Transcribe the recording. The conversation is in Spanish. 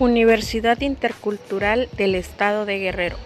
Universidad Intercultural del Estado de Guerrero.